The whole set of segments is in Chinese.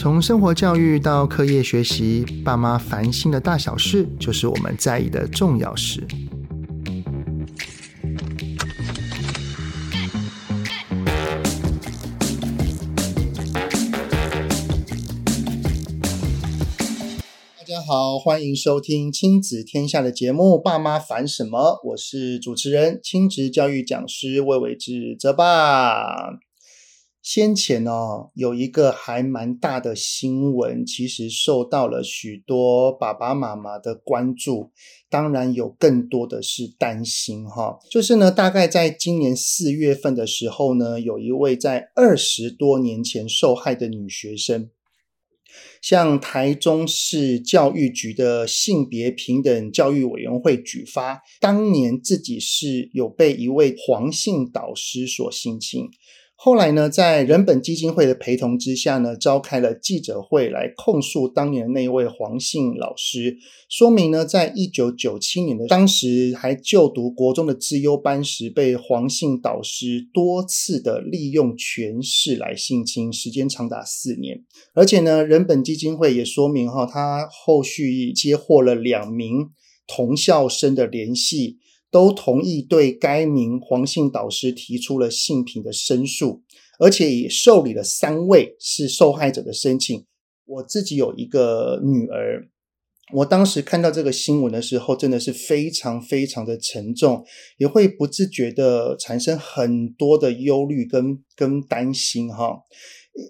从生活教育到课业学习，爸妈烦心的大小事，就是我们在意的重要事。大家好，欢迎收听亲子天下的节目《爸妈烦什么》，我是主持人、亲职教育讲师魏玮志泽爸。先前哦，有一个还蛮大的新闻，其实受到了许多爸爸妈妈的关注，当然有更多的是担心哈。就是呢，大概在今年四月份的时候呢，有一位在二十多年前受害的女学生，向台中市教育局的性别平等教育委员会举发，当年自己是有被一位黄姓导师所性侵。后来呢，在人本基金会的陪同之下呢，召开了记者会来控诉当年的那一位黄姓老师，说明呢，在一九九七年的当时还就读国中的资优班时，被黄姓导师多次的利用权势来性侵，时间长达四年。而且呢，人本基金会也说明哈，他后续接获了两名同校生的联系。都同意对该名黄姓导师提出了性平的申诉，而且也受理了三位是受害者的申请。我自己有一个女儿，我当时看到这个新闻的时候，真的是非常非常的沉重，也会不自觉的产生很多的忧虑跟跟担心哈。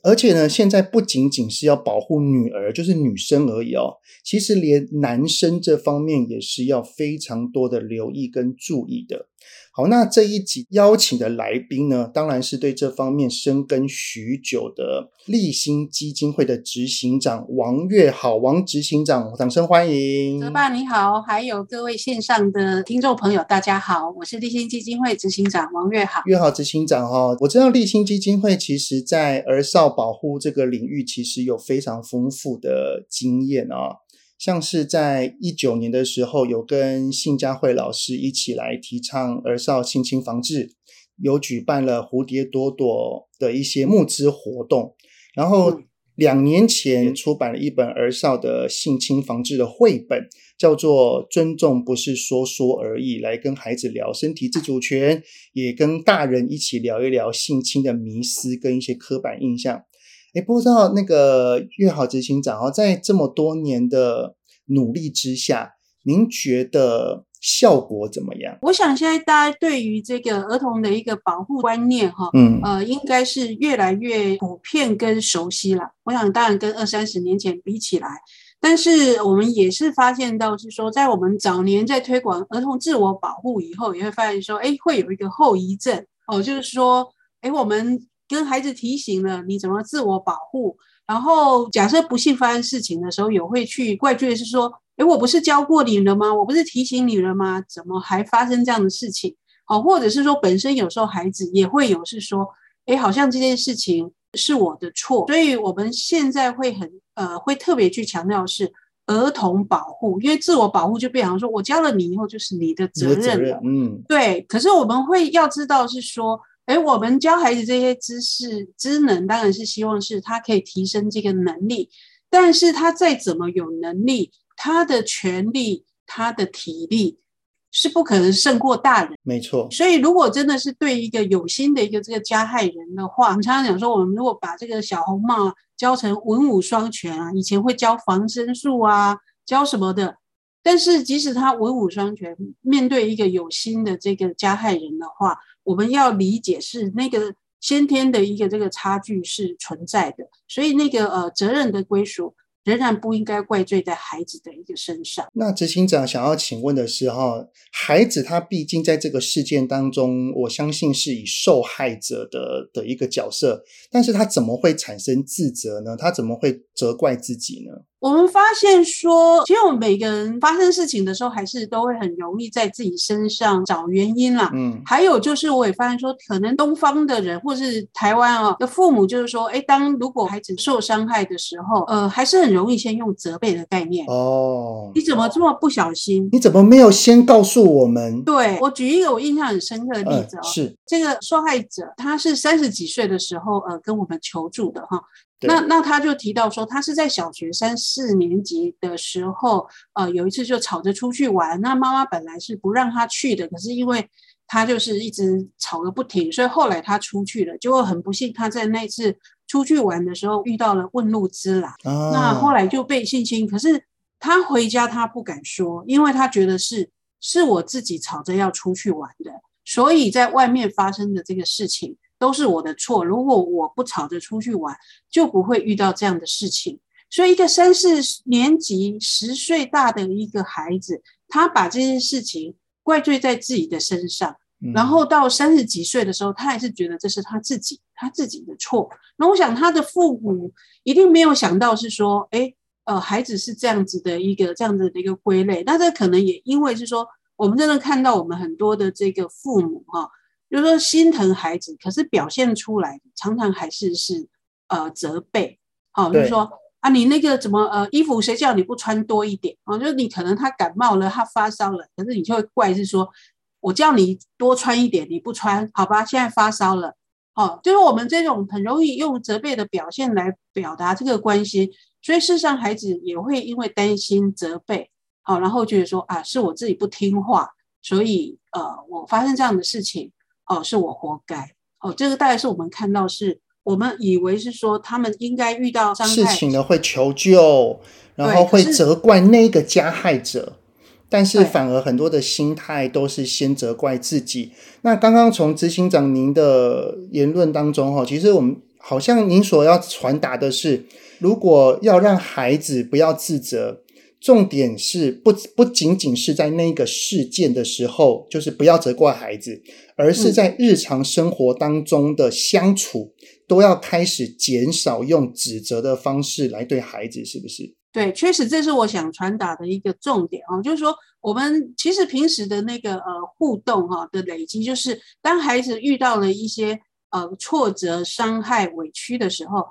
而且呢，现在不仅仅是要保护女儿，就是女生而已哦。其实连男生这方面也是要非常多的留意跟注意的。好，那这一集邀请的来宾呢，当然是对这方面深耕许久的立新基金会的执行长王月好，王执行长，掌声欢迎。泽爸你好，还有各位线上的听众朋友，大家好，我是立新基金会执行长王月好。月好执行长哈，我知道立新基金会其实在儿少保护这个领域，其实有非常丰富的经验啊。像是在一九年的时候，有跟信佳慧老师一起来提倡儿少性侵防治，有举办了蝴蝶朵朵的一些募资活动，然后两年前出版了一本儿少的性侵防治的绘本，叫做《尊重不是说说而已》，来跟孩子聊身体自主权，也跟大人一起聊一聊性侵的迷思跟一些刻板印象。诶，不知道那个月好执行长哦，在这么多年的努力之下，您觉得效果怎么样？我想现在大家对于这个儿童的一个保护观念，哈，嗯，呃，应该是越来越普遍跟熟悉了。我想当然跟二三十年前比起来，但是我们也是发现到是说，在我们早年在推广儿童自我保护以后，也会发现说，哎，会有一个后遗症哦，就是说，哎，我们。跟孩子提醒了你怎么自我保护，然后假设不幸发生事情的时候，有会去怪罪是说，诶，我不是教过你了吗？我不是提醒你了吗？怎么还发生这样的事情？哦，或者是说本身有时候孩子也会有是说，诶，好像这件事情是我的错，所以我们现在会很呃会特别去强调是儿童保护，因为自我保护就变成说我教了你以后就是你的责任了，嗯，对。可是我们会要知道是说。诶，我们教孩子这些知识、知能，当然是希望是他可以提升这个能力。但是他再怎么有能力，他的权力、他的体力是不可能胜过大人。没错。所以，如果真的是对一个有心的一个这个加害人的话，我们常常讲说，我们如果把这个小红帽教成文武双全啊，以前会教防身术啊，教什么的。但是，即使他文武双全，面对一个有心的这个加害人的话，我们要理解是那个先天的一个这个差距是存在的，所以那个呃责任的归属仍然不应该怪罪在孩子的一个身上。那执行长想要请问的是哈，孩子他毕竟在这个事件当中，我相信是以受害者的的一个角色，但是他怎么会产生自责呢？他怎么会责怪自己呢？我们发现说，其实我们每个人发生事情的时候，还是都会很容易在自己身上找原因啦。嗯，还有就是我也发现说，可能东方的人或是台湾啊的父母，就是说，哎，当如果孩子受伤害的时候，呃，还是很容易先用责备的概念。哦，你怎么这么不小心？你怎么没有先告诉我们？对，我举一个我印象很深刻的例子哦，呃、是这个受害者，他是三十几岁的时候，呃，跟我们求助的哈。那那他就提到说，他是在小学三四年级的时候，呃，有一次就吵着出去玩。那妈妈本来是不让他去的，可是因为他就是一直吵个不停，所以后来他出去了。结果很不幸，他在那次出去玩的时候遇到了问路之狼，啊、那后来就被性侵。可是他回家他不敢说，因为他觉得是是我自己吵着要出去玩的，所以在外面发生的这个事情。都是我的错。如果我不吵着出去玩，就不会遇到这样的事情。所以，一个三四年级、十岁大的一个孩子，他把这件事情怪罪在自己的身上，然后到三十几岁的时候，他还是觉得这是他自己他自己的错。那我想，他的父母一定没有想到是说，诶，呃，孩子是这样子的一个这样子的一个归类。那这可能也因为是说，我们真的看到我们很多的这个父母哈。就是说心疼孩子，可是表现出来常常还是是呃责备，好、哦，就是说啊，你那个怎么呃衣服谁叫你不穿多一点啊、哦？就是你可能他感冒了，他发烧了，可是你就会怪是说，我叫你多穿一点，你不穿，好吧？现在发烧了，哦，就是我们这种很容易用责备的表现来表达这个关心，所以事实上孩子也会因为担心责备，好、哦，然后觉得说啊，是我自己不听话，所以呃我发生这样的事情。哦，是我活该。哦，这个大概是我们看到是，我们以为是说他们应该遇到事情呢，会求救，然后会责怪那个加害者，但是反而很多的心态都是先责怪自己。那刚刚从执行长您的言论当中哈，其实我们好像您所要传达的是，如果要让孩子不要自责。重点是不不仅仅是在那个事件的时候，就是不要责怪孩子，而是在日常生活当中的相处，嗯、都要开始减少用指责的方式来对孩子，是不是？对，确实这是我想传达的一个重点啊，就是说我们其实平时的那个呃互动哈的累积，就是当孩子遇到了一些呃挫折、伤害、委屈的时候。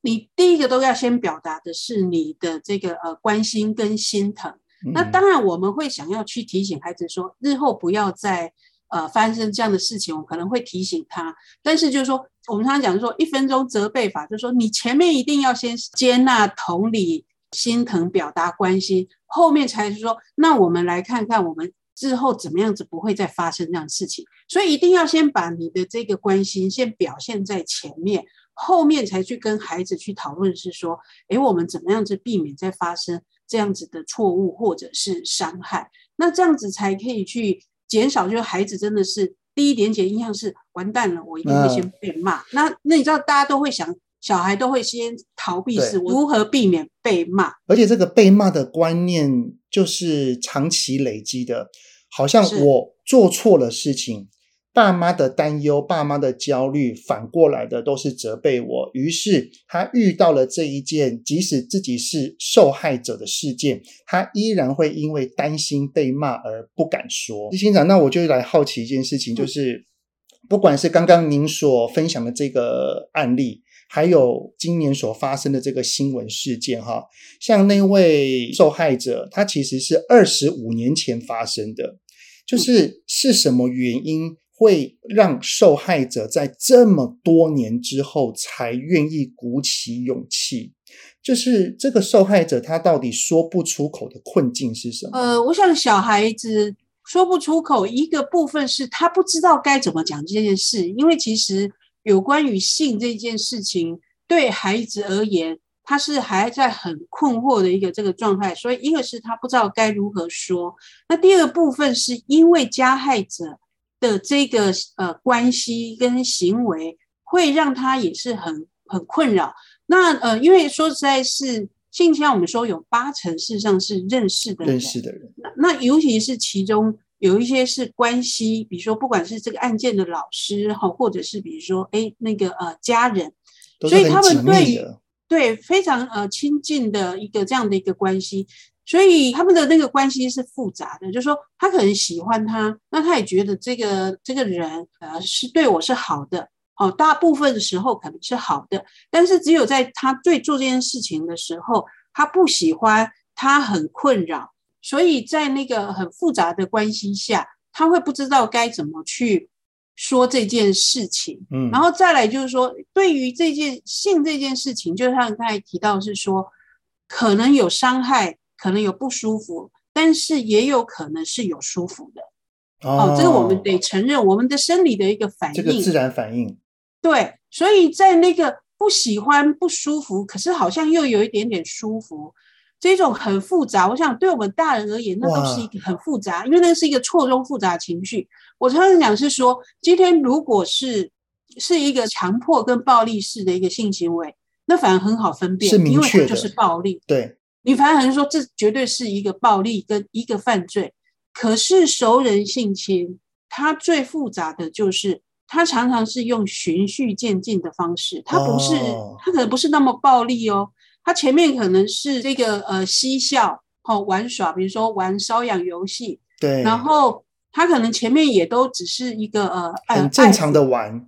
你第一个都要先表达的是你的这个呃关心跟心疼，嗯、那当然我们会想要去提醒孩子说，日后不要再呃发生这样的事情，我可能会提醒他。但是就是说，我们常常讲说一分钟责备法，就是说你前面一定要先接纳、同理、心疼、表达关心，后面才是说，那我们来看看我们日后怎么样子不会再发生这样的事情。所以一定要先把你的这个关心先表现在前面。后面才去跟孩子去讨论，是说，诶，我们怎么样子避免再发生这样子的错误或者是伤害？那这样子才可以去减少，就是孩子真的是第一点点印象是完蛋了，我一定会先被骂。那那你知道，大家都会想，小孩都会先逃避，是我如何避免被骂？而且这个被骂的观念就是长期累积的，好像我做错了事情。爸妈的担忧，爸妈的焦虑，反过来的都是责备我。于是他遇到了这一件，即使自己是受害者的事件，他依然会因为担心被骂而不敢说。执行长，那我就来好奇一件事情，就是不管是刚刚您所分享的这个案例，还有今年所发生的这个新闻事件，哈，像那位受害者，他其实是二十五年前发生的，就是是什么原因？会让受害者在这么多年之后才愿意鼓起勇气，就是这个受害者他到底说不出口的困境是什么？呃，我想小孩子说不出口，一个部分是他不知道该怎么讲这件事，因为其实有关于性这件事情，对孩子而言，他是还在很困惑的一个这个状态，所以一个是他不知道该如何说，那第二部分是因为加害者。的这个呃关系跟行为，会让他也是很很困扰。那呃，因为说实在是，性侵我们说有八成事实上是认识的人，认识的人。那尤其是其中有一些是关系，比如说不管是这个案件的老师哈，或者是比如说哎那个呃家人，所以他们对于对，非常呃亲近的一个这样的一个关系，所以他们的那个关系是复杂的。就是说，他可能喜欢他，那他也觉得这个这个人呃是对我是好的，哦，大部分的时候可能是好的，但是只有在他对做这件事情的时候，他不喜欢，他很困扰，所以在那个很复杂的关系下，他会不知道该怎么去。说这件事情，嗯，然后再来就是说，对于这件性这件事情，就像刚才提到是说，可能有伤害，可能有不舒服，但是也有可能是有舒服的。哦，哦，这个我们得承认，我们的生理的一个反应，这个自然反应。对，所以在那个不喜欢、不舒服，可是好像又有一点点舒服。这种很复杂，我想对我们大人而言，那都是一个很复杂，因为那是一个错综复杂的情绪。我常常讲是说，今天如果是是一个强迫跟暴力式的一个性行为，那反而很好分辨，是明确，因为它就是暴力。对，你反而很说这绝对是一个暴力跟一个犯罪。可是熟人性侵，它最复杂的就是，它常常是用循序渐进的方式，它不是，哦、它可能不是那么暴力哦。它前面可能是这个呃嬉笑哦玩耍，比如说玩瘙痒游戏，对，然后他可能前面也都只是一个呃很正常的玩，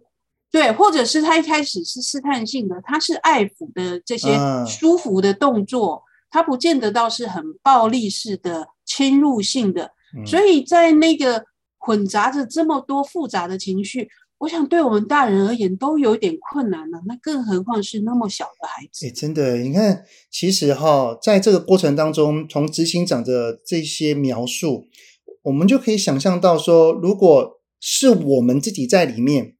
对，或者是他一开始是试探性的，他是爱抚的这些舒服的动作，他、嗯、不见得到是很暴力式的侵入性的，嗯、所以在那个混杂着这么多复杂的情绪。我想，对我们大人而言都有点困难了，那更何况是那么小的孩子。哎，真的，你看，其实哈，在这个过程当中，从执行长的这些描述，我们就可以想象到说，如果是我们自己在里面，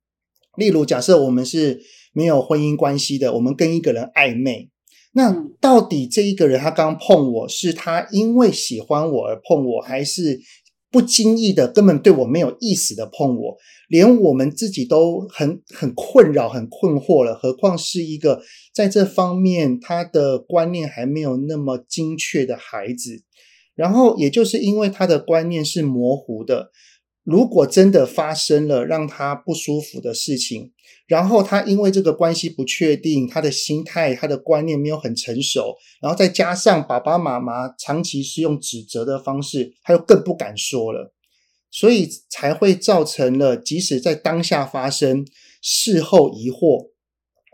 例如假设我们是没有婚姻关系的，我们跟一个人暧昧，那到底这一个人他刚碰我是他因为喜欢我而碰我，还是？不经意的，根本对我没有意思的碰我，连我们自己都很很困扰、很困惑了，何况是一个在这方面他的观念还没有那么精确的孩子。然后，也就是因为他的观念是模糊的。如果真的发生了让他不舒服的事情，然后他因为这个关系不确定，他的心态、他的观念没有很成熟，然后再加上爸爸妈妈长期是用指责的方式，他又更不敢说了，所以才会造成了即使在当下发生，事后疑惑，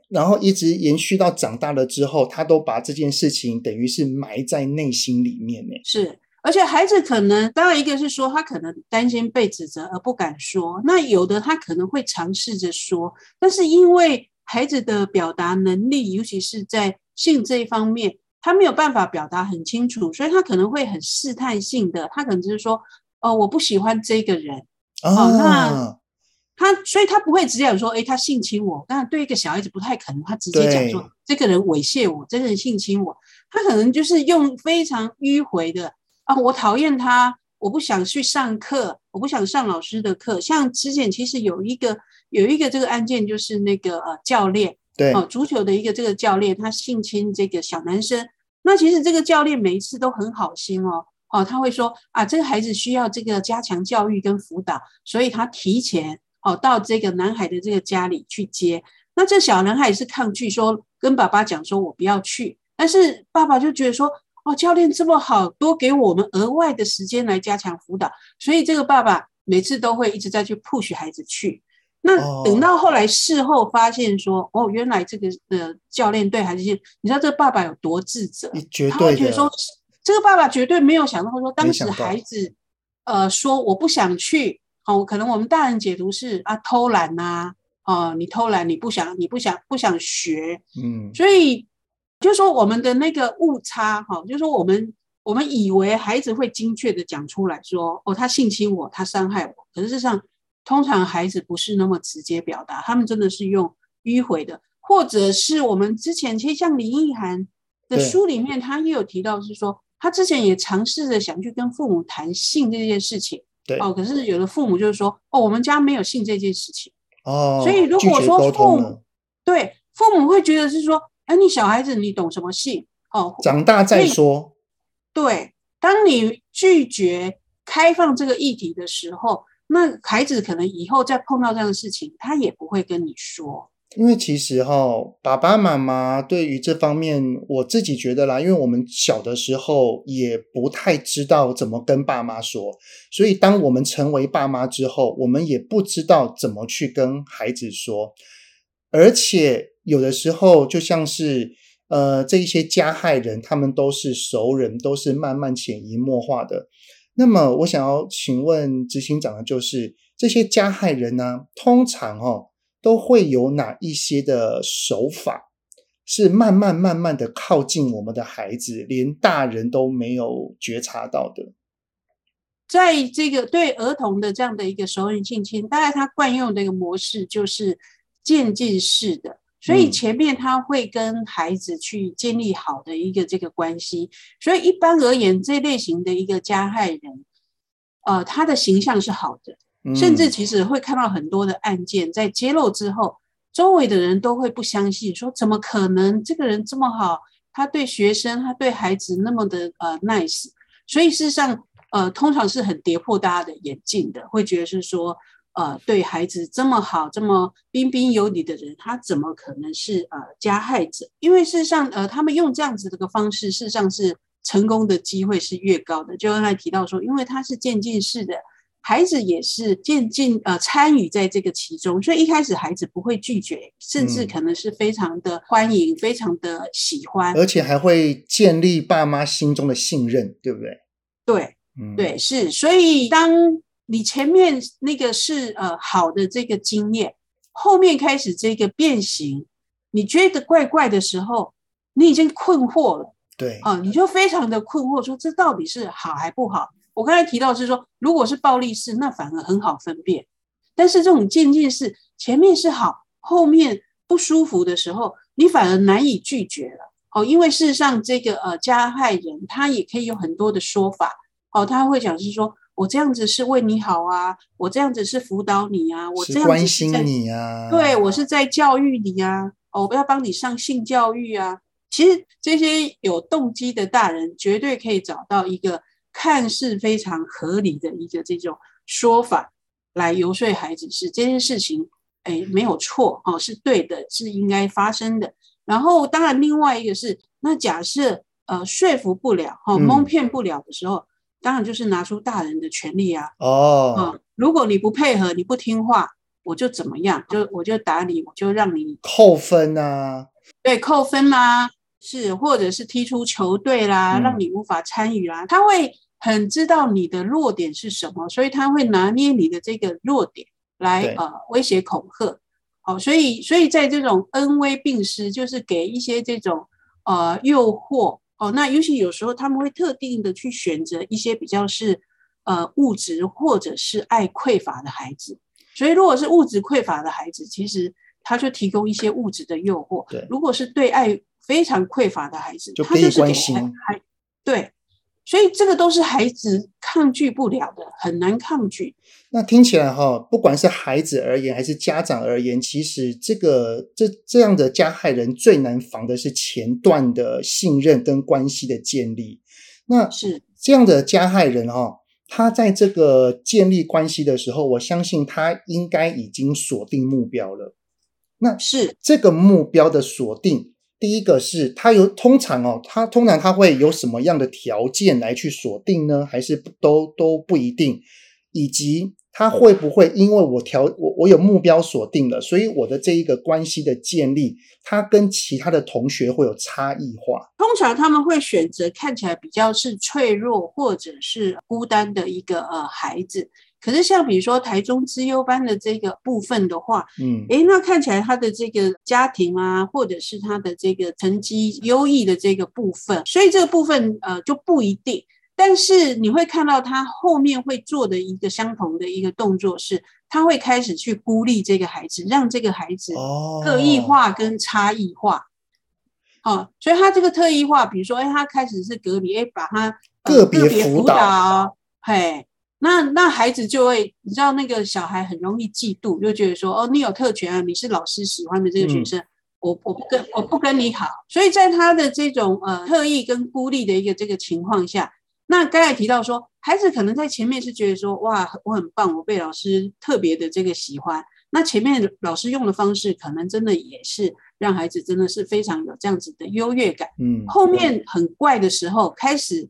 然后一直延续到长大了之后，他都把这件事情等于是埋在内心里面呢。是。而且孩子可能，当然一个是说他可能担心被指责而不敢说，那有的他可能会尝试着说，但是因为孩子的表达能力，尤其是在性这一方面，他没有办法表达很清楚，所以他可能会很试探性的，他可能就是说，哦，我不喜欢这个人，哦，哦那他，所以他不会直接讲说，诶，他性侵我。当然，对一个小孩子不太可能，他直接讲说，这个人猥亵我，这个人性侵我，他可能就是用非常迂回的。啊，我讨厌他，我不想去上课，我不想上老师的课。像之前其实有一个有一个这个案件，就是那个呃教练，对，哦，足球的一个这个教练，他性侵这个小男生。那其实这个教练每一次都很好心哦，哦，他会说啊，这个孩子需要这个加强教育跟辅导，所以他提前哦到这个男孩的这个家里去接。那这小男孩是抗拒说跟爸爸讲说，我不要去，但是爸爸就觉得说。哦，教练这么好，多给我们额外的时间来加强辅导，所以这个爸爸每次都会一直在去 push 孩子去。那等到后来事后发现说，哦，哦，原来这个呃教练对孩子，你知道这个爸爸有多自责？他会觉得说，这个爸爸绝对没有想到说，当时孩子呃说我不想去，哦，可能我们大人解读是啊偷懒呐，啊，哦，你偷懒，你不想，你不想不想学，嗯，所以。就是说，我们的那个误差，哈，就是说，我们我们以为孩子会精确的讲出来说，哦，他性侵我，他伤害我。可是事实上，通常孩子不是那么直接表达，他们真的是用迂回的，或者是我们之前其实像林奕涵的书里面，他也有提到，是说他之前也尝试着想去跟父母谈性这件事情，对，哦，可是有的父母就是说，哦，我们家没有性这件事情，哦，所以如果说父母对父母会觉得是说。哎，你小孩子，你懂什么性？哦，长大再说。对，当你拒绝开放这个议题的时候，那孩子可能以后再碰到这样的事情，他也不会跟你说。因为其实哈、哦，爸爸妈妈对于这方面，我自己觉得啦，因为我们小的时候也不太知道怎么跟爸妈说，所以当我们成为爸妈之后，我们也不知道怎么去跟孩子说，而且有的时候就像是呃，这一些加害人，他们都是熟人，都是慢慢潜移默化的。那么，我想要请问执行长的就是，这些加害人呢，通常哦。都会有哪一些的手法是慢慢慢慢的靠近我们的孩子，连大人都没有觉察到的？在这个对儿童的这样的一个熟人性侵，大概他惯用的一个模式就是渐进式的，所以前面他会跟孩子去建立好的一个这个关系，所以一般而言，这类型的一个加害人，呃，他的形象是好的。甚至其实会看到很多的案件在揭露之后，周围的人都会不相信，说怎么可能这个人这么好，他对学生，他对孩子那么的呃 nice，所以事实上呃通常是很跌破大家的眼镜的，会觉得是说呃对孩子这么好，这么彬彬有礼的人，他怎么可能是呃加害者？因为事实上呃他们用这样子的个方式，事实上是成功的机会是越高的。就刚才提到说，因为他是渐进式的。孩子也是渐进呃参与在这个其中，所以一开始孩子不会拒绝，甚至可能是非常的欢迎，嗯、非常的喜欢，而且还会建立爸妈心中的信任，对不对？对，嗯、对，是。所以当你前面那个是呃好的这个经验，后面开始这个变形，你觉得怪怪的时候，你已经困惑了，对啊、呃，你就非常的困惑，说这到底是好还不好？我刚才提到是说，如果是暴力式，那反而很好分辨。但是这种渐进式，前面是好，后面不舒服的时候，你反而难以拒绝了。哦，因为事实上，这个呃加害人他也可以有很多的说法。哦，他会讲是说我这样子是为你好啊，我这样子是辅导你啊，我这样子关心你啊，对，我是在教育你啊，哦，我要帮你上性教育啊。其实这些有动机的大人，绝对可以找到一个。看似非常合理的一个这种说法来游说孩子，是这件事情，哎，没有错哦，是对的，是应该发生的。然后，当然，另外一个是，那假设呃说服不了哈，蒙骗不了的时候，嗯、当然就是拿出大人的权利啊。哦、嗯，如果你不配合，你不听话，我就怎么样？就我就打你，我就让你扣分啊。对，扣分啦，是，或者是踢出球队啦，嗯、让你无法参与啦，他会。很知道你的弱点是什么，所以他会拿捏你的这个弱点来呃威胁恐吓，好、哦，所以所以在这种恩威并施，就是给一些这种呃诱惑哦，那尤其有时候他们会特定的去选择一些比较是呃物质或者是爱匮乏的孩子，所以如果是物质匮乏的孩子，其实他就提供一些物质的诱惑；对如果是对爱非常匮乏的孩子，他就是给孩对。所以这个都是孩子抗拒不了的，很难抗拒。那听起来哈，不管是孩子而言，还是家长而言，其实这个这这样的加害人最难防的是前段的信任跟关系的建立。那是这样的加害人哈，他在这个建立关系的时候，我相信他应该已经锁定目标了。那是这个目标的锁定。第一个是他有通常哦，他通常他会有什么样的条件来去锁定呢？还是都都不一定？以及他会不会因为我条我我有目标锁定了，所以我的这一个关系的建立，他跟其他的同学会有差异化？通常他们会选择看起来比较是脆弱或者是孤单的一个呃孩子。可是像比如说台中资优班的这个部分的话，嗯，诶，那看起来他的这个家庭啊，或者是他的这个成绩优异的这个部分，所以这个部分呃就不一定。但是你会看到他后面会做的一个相同的一个动作是，他会开始去孤立这个孩子，让这个孩子个异化跟差异化。哦，哦，所以他这个特异化，比如说，诶，他开始是隔离，诶，把他、呃、个别辅导，嘿。那那孩子就会，你知道那个小孩很容易嫉妒，就觉得说，哦，你有特权啊，你是老师喜欢的这个学生，嗯、我我不跟我不跟你好，所以在他的这种呃特意跟孤立的一个这个情况下，那刚才提到说，孩子可能在前面是觉得说，哇，我很棒，我被老师特别的这个喜欢，那前面老师用的方式，可能真的也是让孩子真的是非常有这样子的优越感。嗯，后面很怪的时候，开始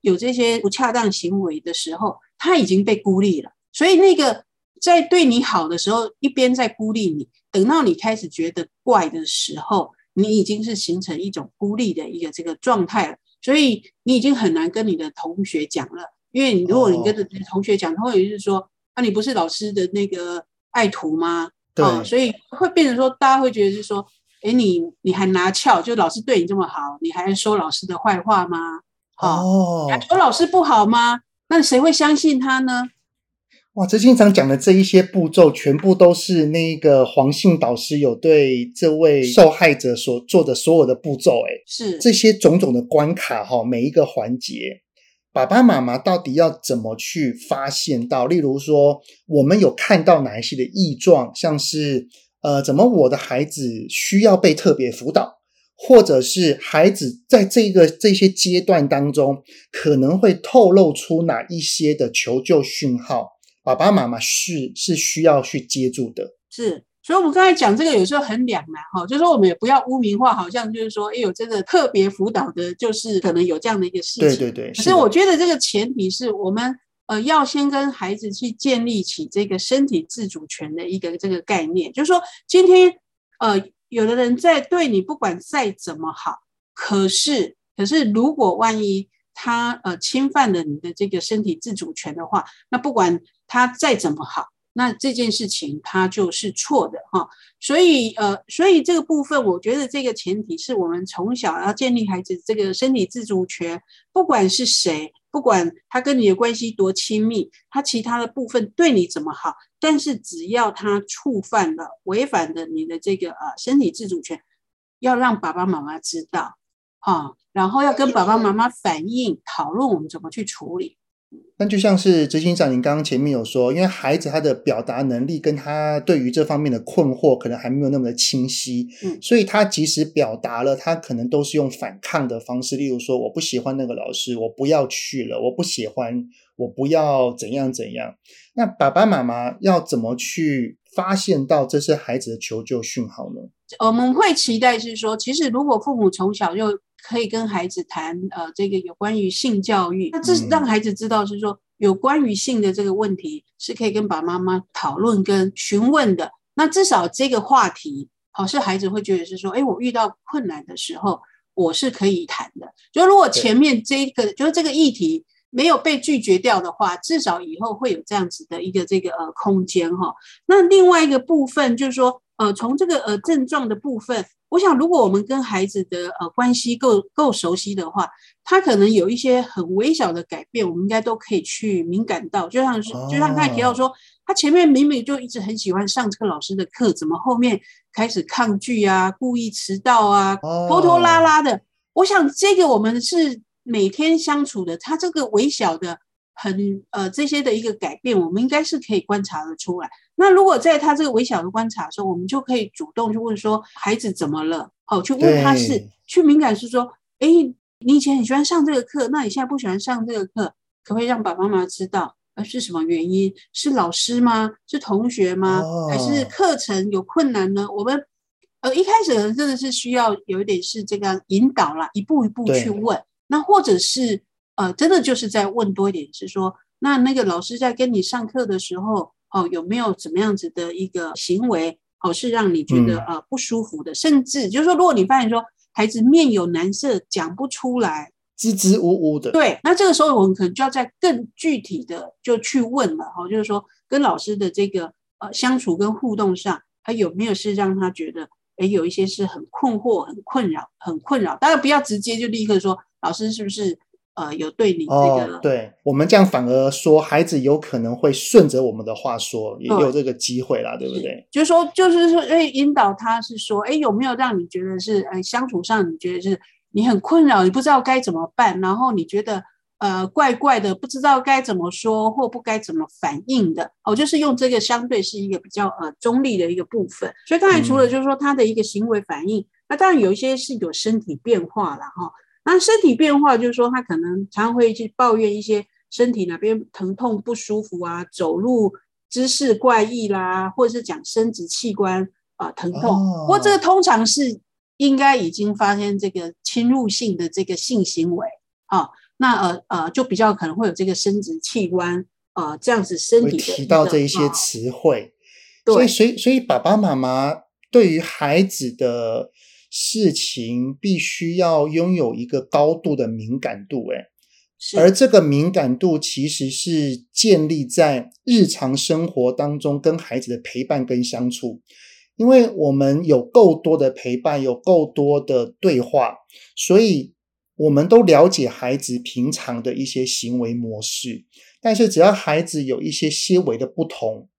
有这些不恰当行为的时候，他已经被孤立了。所以那个在对你好的时候，一边在孤立你，等到你开始觉得怪的时候，你已经是形成一种孤立的一个这个状态了。所以你已经很难跟你的同学讲了，因为你如果你跟你的同学讲，他会就是说，啊，你不是老师的那个。爱徒吗？对、哦，所以会变成说，大家会觉得是说，哎，你你还拿翘，就老师对你这么好，你还说老师的坏话吗？哦，说老师不好吗？那谁会相信他呢？哇，这经常讲的这一些步骤，全部都是那个黄姓导师有对这位受害者所做的所有的步骤，哎，是这些种种的关卡哈，每一个环节。爸爸妈妈到底要怎么去发现到？例如说，我们有看到哪一些的异状，像是呃，怎么我的孩子需要被特别辅导，或者是孩子在这个这些阶段当中可能会透露出哪一些的求救讯号？爸爸妈妈是是需要去接住的，是。所以，我们刚才讲这个有时候很两难哈，就是说我们也不要污名化，好像就是说，哎，有这个特别辅导的，就是可能有这样的一个事情。对对对。可是我觉得这个前提是我们呃要先跟孩子去建立起这个身体自主权的一个这个概念，就是说今天呃有的人在对你不管再怎么好，可是可是如果万一他呃侵犯了你的这个身体自主权的话，那不管他再怎么好。那这件事情他就是错的哈，所以呃，所以这个部分，我觉得这个前提是我们从小要建立孩子这个身体自主权，不管是谁，不管他跟你的关系多亲密，他其他的部分对你怎么好，但是只要他触犯了、违反的你的这个呃身体自主权，要让爸爸妈妈知道啊，然后要跟爸爸妈妈反映、讨论我们怎么去处理。那就像是执行长，您刚刚前面有说，因为孩子他的表达能力跟他对于这方面的困惑可能还没有那么的清晰，嗯，所以他即使表达了，他可能都是用反抗的方式，例如说我不喜欢那个老师，我不要去了，我不喜欢，我不要怎样怎样。那爸爸妈妈要怎么去发现到这些孩子的求救讯号呢？我们会期待是说，其实如果父母从小就可以跟孩子谈，呃，这个有关于性教育，那这让孩子知道是说，有关于性的这个问题是可以跟爸爸妈妈讨论跟询问的。那至少这个话题，好，是孩子会觉得是说，哎，我遇到困难的时候，我是可以谈的。就如果前面这个，就是这个议题没有被拒绝掉的话，至少以后会有这样子的一个这个呃空间哈。那另外一个部分就是说，呃，从这个呃症状的部分。我想，如果我们跟孩子的呃关系够够熟悉的话，他可能有一些很微小的改变，我们应该都可以去敏感到。就像是，就像刚才提到说，他前面明明就一直很喜欢上这个老师的课，怎么后面开始抗拒啊，故意迟到啊，拖拖拉拉的？我想，这个我们是每天相处的，他这个微小的。很呃，这些的一个改变，我们应该是可以观察得出来。那如果在他这个微小的观察的时候，我们就可以主动去问说，孩子怎么了？好，去问他是去敏感是说，哎，你以前很喜欢上这个课，那你现在不喜欢上这个课，可不可以让爸爸妈妈知道？呃，是什么原因？是老师吗？是同学吗？还是课程有困难呢？我们呃一开始真的是需要有一点是这个引导啦，一步一步去问。那或者是。呃，真的就是在问多一点，是说，那那个老师在跟你上课的时候，哦，有没有怎么样子的一个行为，哦，是让你觉得呃不舒服的，甚至就是说，如果你发现说孩子面有难色，讲不出来，支支吾吾的，对，那这个时候我们可能就要再更具体的就去问了，哈，就是说跟老师的这个呃相处跟互动上，他有没有是让他觉得，哎，有一些是很困惑、很困扰、很困扰，当然不要直接就立刻说老师是不是。呃，有对你这个，哦、对我们这样反而说，孩子有可能会顺着我们的话说，也有这个机会啦，对不对？就是说，就是说，哎，引导他是说，哎，有没有让你觉得是，哎，相处上你觉得是你很困扰，你不知道该怎么办，然后你觉得呃怪怪的，不知道该怎么说或不该怎么反应的，哦，就是用这个相对是一个比较呃中立的一个部分。所以刚才除了就是说他的一个行为反应，嗯、那当然有一些是有身体变化了哈。那身体变化就是说，他可能常常会去抱怨一些身体哪边疼痛不舒服啊，走路姿势怪异啦，或者是讲生殖器官啊、呃、疼痛。哦、不过这个通常是应该已经发现这个侵入性的这个性行为啊，那呃呃就比较可能会有这个生殖器官啊、呃、这样子身体的提到这一些词汇，哦、所以所以所以爸爸妈妈对于孩子的事情必须要拥有一个高度的敏感度，诶而这个敏感度其实是建立在日常生活当中跟孩子的陪伴跟相处，因为我们有够多的陪伴，有够多的对话，所以我们都了解孩子平常的一些行为模式。但是只要孩子有一些些微的不同，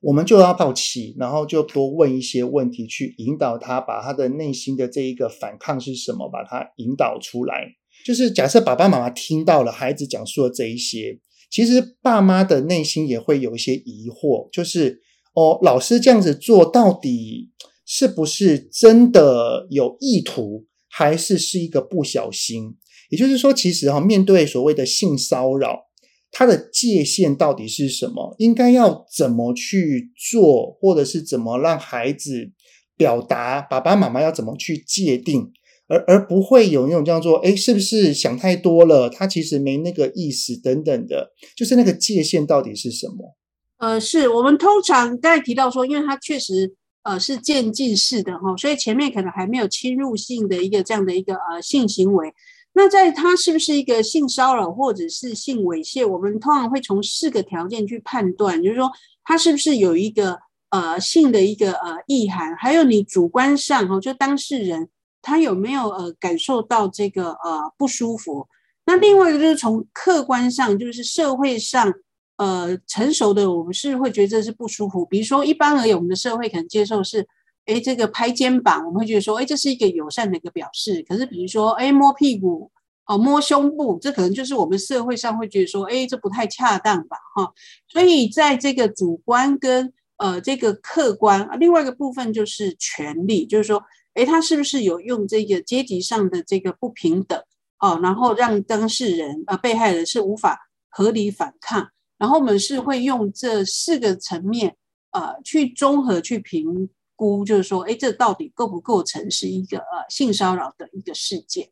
我们就要好奇，然后就多问一些问题，去引导他，把他的内心的这一个反抗是什么，把他引导出来。就是假设爸爸妈妈听到了孩子讲述的这一些，其实爸妈的内心也会有一些疑惑，就是哦，老师这样子做到底是不是真的有意图，还是是一个不小心？也就是说，其实哈，面对所谓的性骚扰，它的界限到底是什么？应该要怎么去做，或者是怎么让孩子表达？爸爸妈妈要怎么去界定？而而不会有那种叫做，哎，是不是想太多了？他其实没那个意思，等等的，就是那个界限到底是什么？呃，是我们通常刚才提到说，因为他确实呃是渐进式的哈，所以前面可能还没有侵入性的一个这样的一个呃性行为。那在他是不是一个性骚扰或者是性猥亵？我们通常会从四个条件去判断，就是说他是不是有一个呃性的一个呃意涵，还有你主观上哈，就当事人。他有没有呃感受到这个呃不舒服？那另外一个就是从客观上，就是社会上呃成熟的我们是会觉得是不舒服。比如说一般而言，我们的社会可能接受是，哎，这个拍肩膀，我们会觉得说，哎，这是一个友善的一个表示。可是比如说，哎，摸屁股哦，摸胸部，这可能就是我们社会上会觉得说，哎，这不太恰当吧？哈。所以在这个主观跟呃这个客观，另外一个部分就是权利，就是说。诶，他是不是有用这个阶级上的这个不平等哦，然后让当事人呃被害人是无法合理反抗？然后我们是会用这四个层面呃去综合去评估，就是说，诶，这到底构不构成是一个呃性骚扰的一个事件？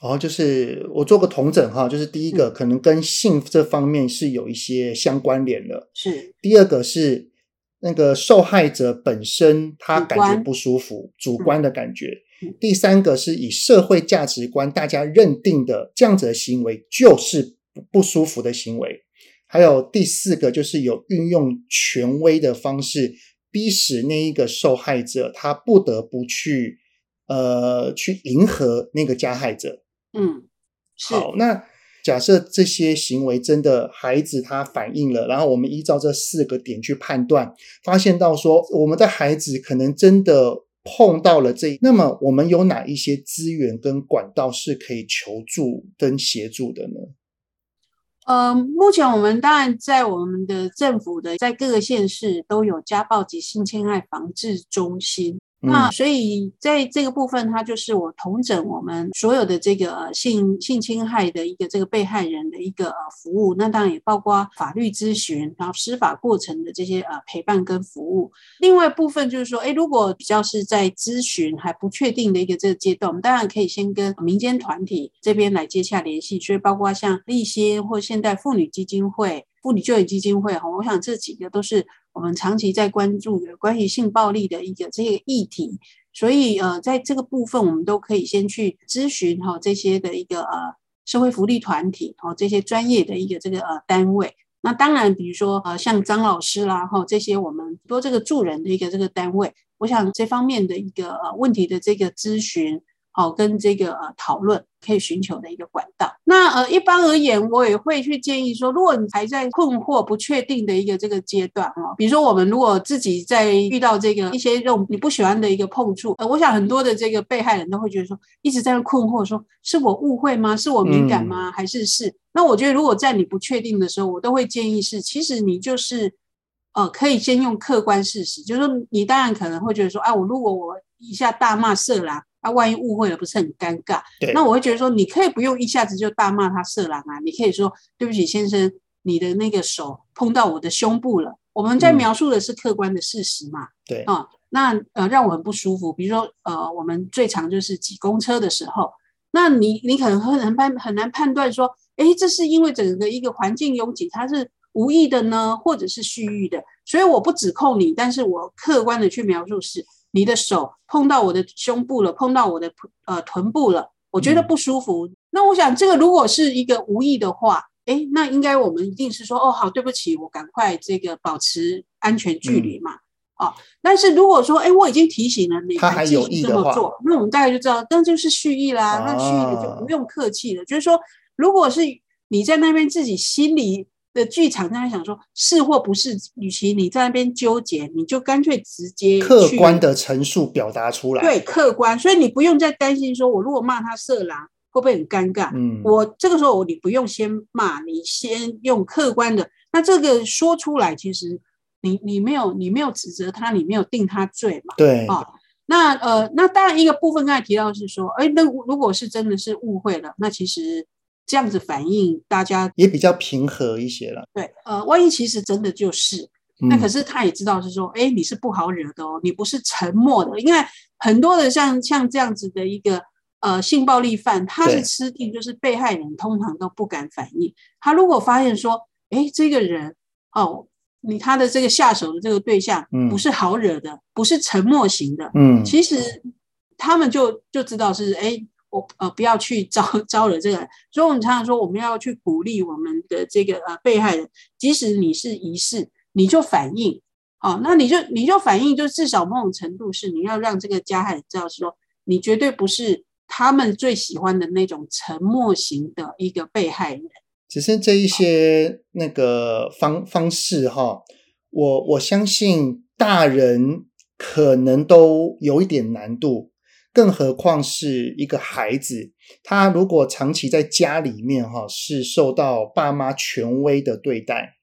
哦，就是我做个统整哈，就是第一个可能跟性这方面是有一些相关联的，是第二个是。那个受害者本身他感觉不舒服，主观，主观的感觉。嗯、第三个是以社会价值观大家认定的这样子的行为就是不舒服的行为。还有第四个就是有运用权威的方式逼使那一个受害者他不得不去呃去迎合那个加害者。嗯，好，那。假设这些行为真的孩子他反映了，然后我们依照这四个点去判断，发现到说我们的孩子可能真的碰到了这，那么我们有哪一些资源跟管道是可以求助跟协助的呢？呃，目前我们当然在我们的政府的在各个县市都有家暴及性侵害防治中心。那所以在这个部分，它就是我同整我们所有的这个性性侵害的一个这个被害人的一个服务。那当然也包括法律咨询，然后司法过程的这些呃陪伴跟服务。另外部分就是说，诶，如果比较是在咨询还不确定的一个这个阶段，我们当然可以先跟民间团体这边来接洽联系。所以包括像立新或现代妇女基金会、妇女就业基金会哈，我想这几个都是。我们长期在关注的关于性暴力的一个这个议题，所以呃，在这个部分，我们都可以先去咨询哈这些的一个呃社会福利团体哦这些专业的一个这个呃单位。那当然，比如说呃像张老师啦哈这些我们多这个助人的一个这个单位，我想这方面的一个呃问题的这个咨询。好，跟这个呃讨论可以寻求的一个管道。那呃，一般而言，我也会去建议说，如果你还在困惑、不确定的一个这个阶段哦，比如说我们如果自己在遇到这个一些这种你不喜欢的一个碰触，呃，我想很多的这个被害人都会觉得说，一直在困惑说，是我误会吗？是我敏感吗？还是是？那我觉得，如果在你不确定的时候，我都会建议是，其实你就是呃，可以先用客观事实，就是说你当然可能会觉得说，啊，我如果我一下大骂色狼。他万一误会了，不是很尴尬？对，那我会觉得说，你可以不用一下子就大骂他色狼啊，你可以说对不起，先生，你的那个手碰到我的胸部了。我们在描述的是客观的事实嘛？对啊，那呃让我很不舒服。比如说呃，我们最常就是挤公车的时候，那你你可能很难判很难判断说，哎，这是因为整个一个环境拥挤，它是无意的呢，或者是蓄意的？所以我不指控你，但是我客观的去描述是你的手碰到我的胸部了，碰到我的呃臀部了，我觉得不舒服。嗯、那我想这个如果是一个无意的话。哎，那应该我们一定是说，哦，好，对不起，我赶快这个保持安全距离嘛，哦。但是如果说，哎，我已经提醒了你，他还继续这么做，那我们大概就知道，那就是蓄意啦，啊、那蓄意的就不用客气了。就是说，如果是你在那边自己心里的剧场在那想说，是或不是，与其你在那边纠结，你就干脆直接客观的陈述表达出来，对，客观，所以你不用再担心说，我如果骂他色狼。会不会很尴尬？嗯，我这个时候你不用先骂，你先用客观的。那这个说出来，其实你你没有你没有指责他，你没有定他罪嘛？对啊、哦。那呃，那当然一个部分刚才提到是说，哎，那如果是真的是误会了，那其实这样子反应，大家也比较平和一些了。对，呃，万一其实真的就是，嗯、那可是他也知道是说，哎，你是不好惹的哦，你不是沉默的，因为很多的像像这样子的一个。呃，性暴力犯他是吃定，就是被害人通常都不敢反应。他如果发现说，哎，这个人哦，你他的这个下手的这个对象不是好惹的，嗯、不是沉默型的，嗯，其实他们就就知道是，哎，我呃不要去招 招惹这个人。所以我们常常说，我们要去鼓励我们的这个呃被害人，即使你是疑似，你就反应，哦，那你就你就反应，就至少某种程度是你要让这个加害人知道，说你绝对不是。他们最喜欢的那种沉默型的一个被害人，只是这一些那个方方式哈，我我相信大人可能都有一点难度，更何况是一个孩子，他如果长期在家里面哈，是受到爸妈权威的对待，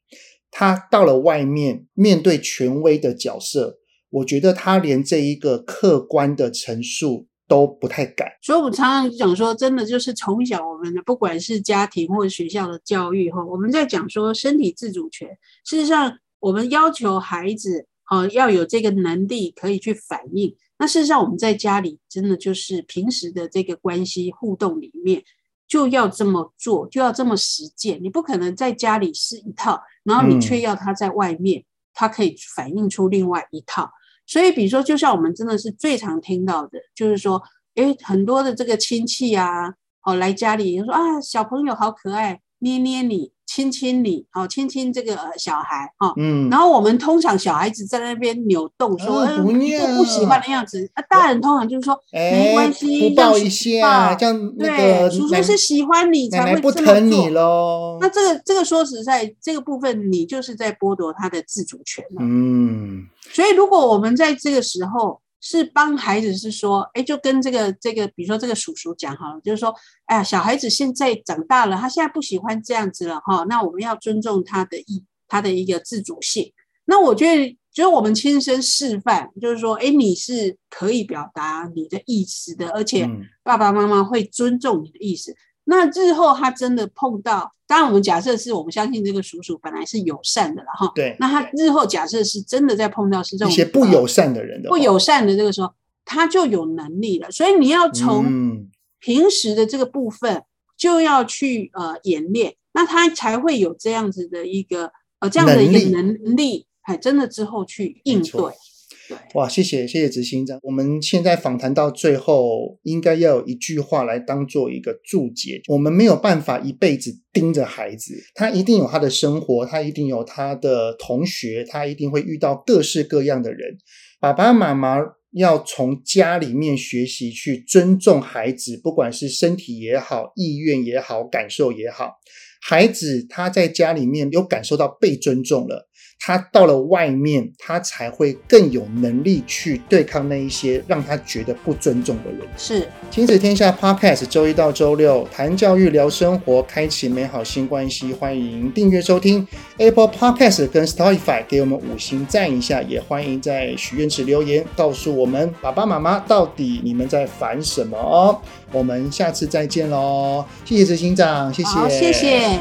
他到了外面面对权威的角色，我觉得他连这一个客观的陈述。都不太敢，所以我们常常讲说，真的就是从小我们的不管是家庭或者学校的教育哈，我们在讲说身体自主权。事实上，我们要求孩子啊要有这个能力可以去反应。那事实上，我们在家里真的就是平时的这个关系互动里面就要这么做，就要这么实践。你不可能在家里是一套，然后你却要他在外面，嗯、他可以反映出另外一套。所以，比如说，就像我们真的是最常听到的，就是说，诶，很多的这个亲戚啊，哦，来家里说啊，小朋友好可爱，捏捏你。亲亲你，哦亲亲这个小孩，哈，嗯，然后我们通常小孩子在那边扭动，说不不喜欢的样子，啊，大人通常就是说没关系，抱一下，这样对，叔叔是喜欢你才会这么做。那这个这个说实在，这个部分你就是在剥夺他的自主权了，嗯。所以如果我们在这个时候。是帮孩子是说，哎，就跟这个这个，比如说这个叔叔讲哈，就是说，哎呀，小孩子现在长大了，他现在不喜欢这样子了哈，那我们要尊重他的意，他的一个自主性。那我觉得，就是我们亲身示范，就是说，哎，你是可以表达你的意思的，而且爸爸妈妈会尊重你的意思。那日后他真的碰到，当然我们假设是我们相信这个叔叔本来是友善的了哈。对。那他日后假设是真的在碰到是这种一些不友善的人的，不友善的这个时候，他就有能力了。所以你要从平时的这个部分就要去呃演练，那他才会有这样子的一个呃这样的一个能力，哎，真的之后去应对。哇，谢谢谢谢执行长。我们现在访谈到最后，应该要有一句话来当做一个注解。我们没有办法一辈子盯着孩子，他一定有他的生活，他一定有他的同学，他一定会遇到各式各样的人。爸爸妈妈要从家里面学习去尊重孩子，不管是身体也好，意愿也好，感受也好。孩子他在家里面有感受到被尊重了。他到了外面，他才会更有能力去对抗那一些让他觉得不尊重的人。是亲子天下 Podcast，周一到周六谈教育、聊生活，开启美好新关系。欢迎订阅收听 Apple Podcast 跟 Spotify，给我们五星赞一下。也欢迎在许愿池留言，告诉我们爸爸妈妈到底你们在烦什么哦。我们下次再见喽！谢谢执行长，谢谢，谢谢。